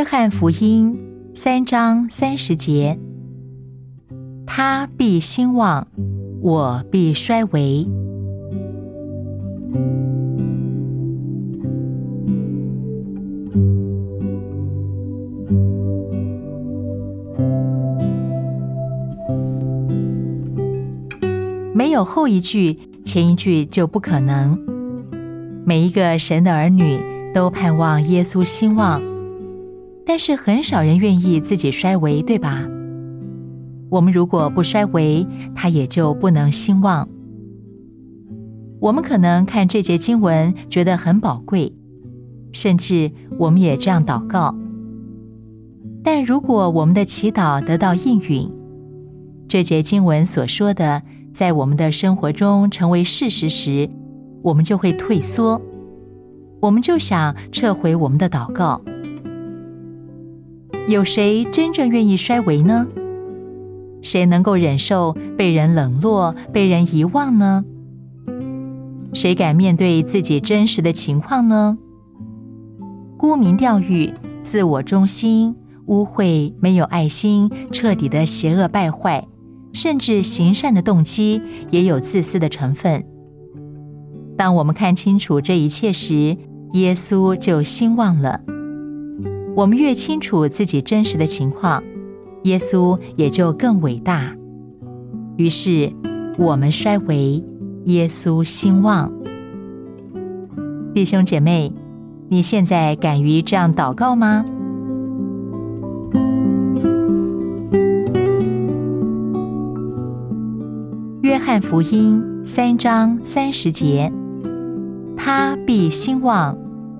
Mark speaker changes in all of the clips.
Speaker 1: 约翰福音三章三十节：他必兴旺，我必衰微。没有后一句，前一句就不可能。每一个神的儿女都盼望耶稣兴旺，但是很少人愿意自己衰微，对吧？我们如果不衰微，他也就不能兴旺。我们可能看这节经文觉得很宝贵，甚至我们也这样祷告。但如果我们的祈祷得到应允，这节经文所说的。在我们的生活中成为事实时，我们就会退缩，我们就想撤回我们的祷告。有谁真正愿意衰微呢？谁能够忍受被人冷落、被人遗忘呢？谁敢面对自己真实的情况呢？沽名钓誉、自我中心、污秽、没有爱心、彻底的邪恶败坏。甚至行善的动机也有自私的成分。当我们看清楚这一切时，耶稣就兴旺了。我们越清楚自己真实的情况，耶稣也就更伟大。于是，我们衰微，耶稣兴旺。弟兄姐妹，你现在敢于这样祷告吗？约翰福音三章三十节：他必兴旺，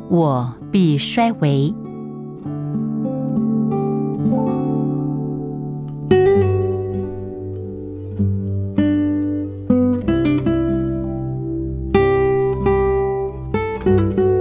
Speaker 1: 我必衰微。Música